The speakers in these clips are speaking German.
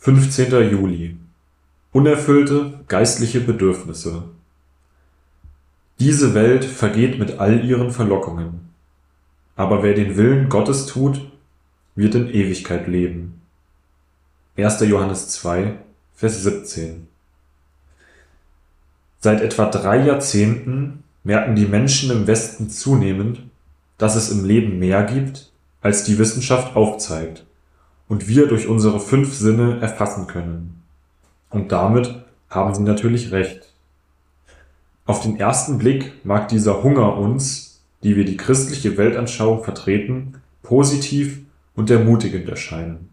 15. Juli Unerfüllte geistliche Bedürfnisse Diese Welt vergeht mit all ihren Verlockungen, aber wer den Willen Gottes tut, wird in Ewigkeit leben. 1. Johannes 2, Vers 17 Seit etwa drei Jahrzehnten merken die Menschen im Westen zunehmend, dass es im Leben mehr gibt, als die Wissenschaft aufzeigt und wir durch unsere fünf Sinne erfassen können. Und damit haben sie natürlich recht. Auf den ersten Blick mag dieser Hunger uns, die wir die christliche Weltanschauung vertreten, positiv und ermutigend erscheinen.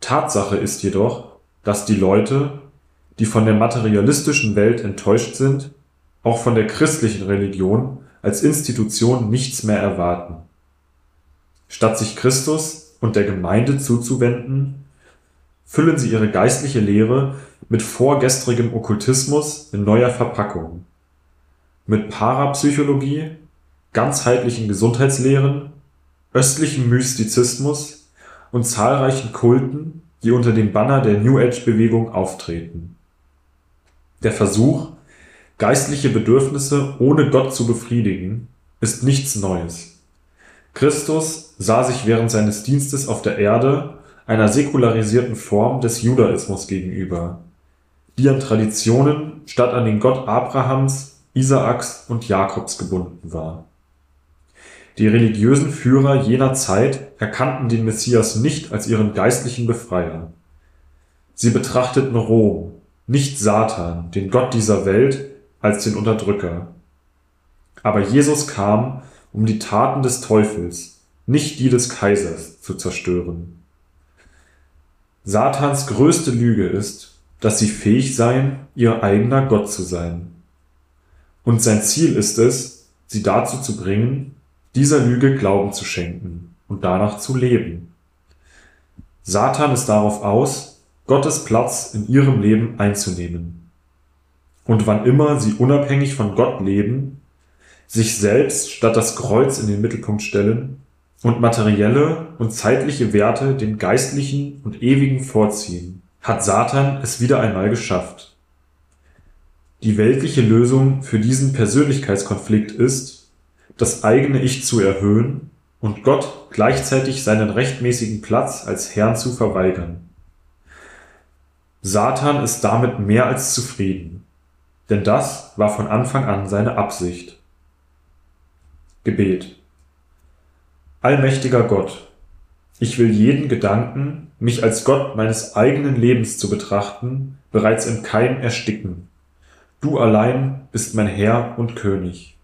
Tatsache ist jedoch, dass die Leute, die von der materialistischen Welt enttäuscht sind, auch von der christlichen Religion als Institution nichts mehr erwarten. Statt sich Christus und der Gemeinde zuzuwenden, füllen sie ihre geistliche Lehre mit vorgestrigem Okkultismus in neuer Verpackung, mit Parapsychologie, ganzheitlichen Gesundheitslehren, östlichem Mystizismus und zahlreichen Kulten, die unter dem Banner der New Age Bewegung auftreten. Der Versuch, geistliche Bedürfnisse ohne Gott zu befriedigen, ist nichts Neues. Christus sah sich während seines Dienstes auf der Erde einer säkularisierten Form des Judaismus gegenüber, die an Traditionen statt an den Gott Abrahams, Isaaks und Jakobs gebunden war. Die religiösen Führer jener Zeit erkannten den Messias nicht als ihren geistlichen Befreier. Sie betrachteten Rom, nicht Satan, den Gott dieser Welt, als den Unterdrücker. Aber Jesus kam, um die Taten des Teufels, nicht die des Kaisers, zu zerstören. Satans größte Lüge ist, dass sie fähig seien, ihr eigener Gott zu sein. Und sein Ziel ist es, sie dazu zu bringen, dieser Lüge Glauben zu schenken und danach zu leben. Satan ist darauf aus, Gottes Platz in ihrem Leben einzunehmen. Und wann immer sie unabhängig von Gott leben, sich selbst statt das Kreuz in den Mittelpunkt stellen und materielle und zeitliche Werte den geistlichen und ewigen vorziehen, hat Satan es wieder einmal geschafft. Die weltliche Lösung für diesen Persönlichkeitskonflikt ist, das eigene Ich zu erhöhen und Gott gleichzeitig seinen rechtmäßigen Platz als Herrn zu verweigern. Satan ist damit mehr als zufrieden, denn das war von Anfang an seine Absicht. Gebet Allmächtiger Gott, ich will jeden Gedanken, mich als Gott meines eigenen Lebens zu betrachten, bereits im Keim ersticken. Du allein bist mein Herr und König.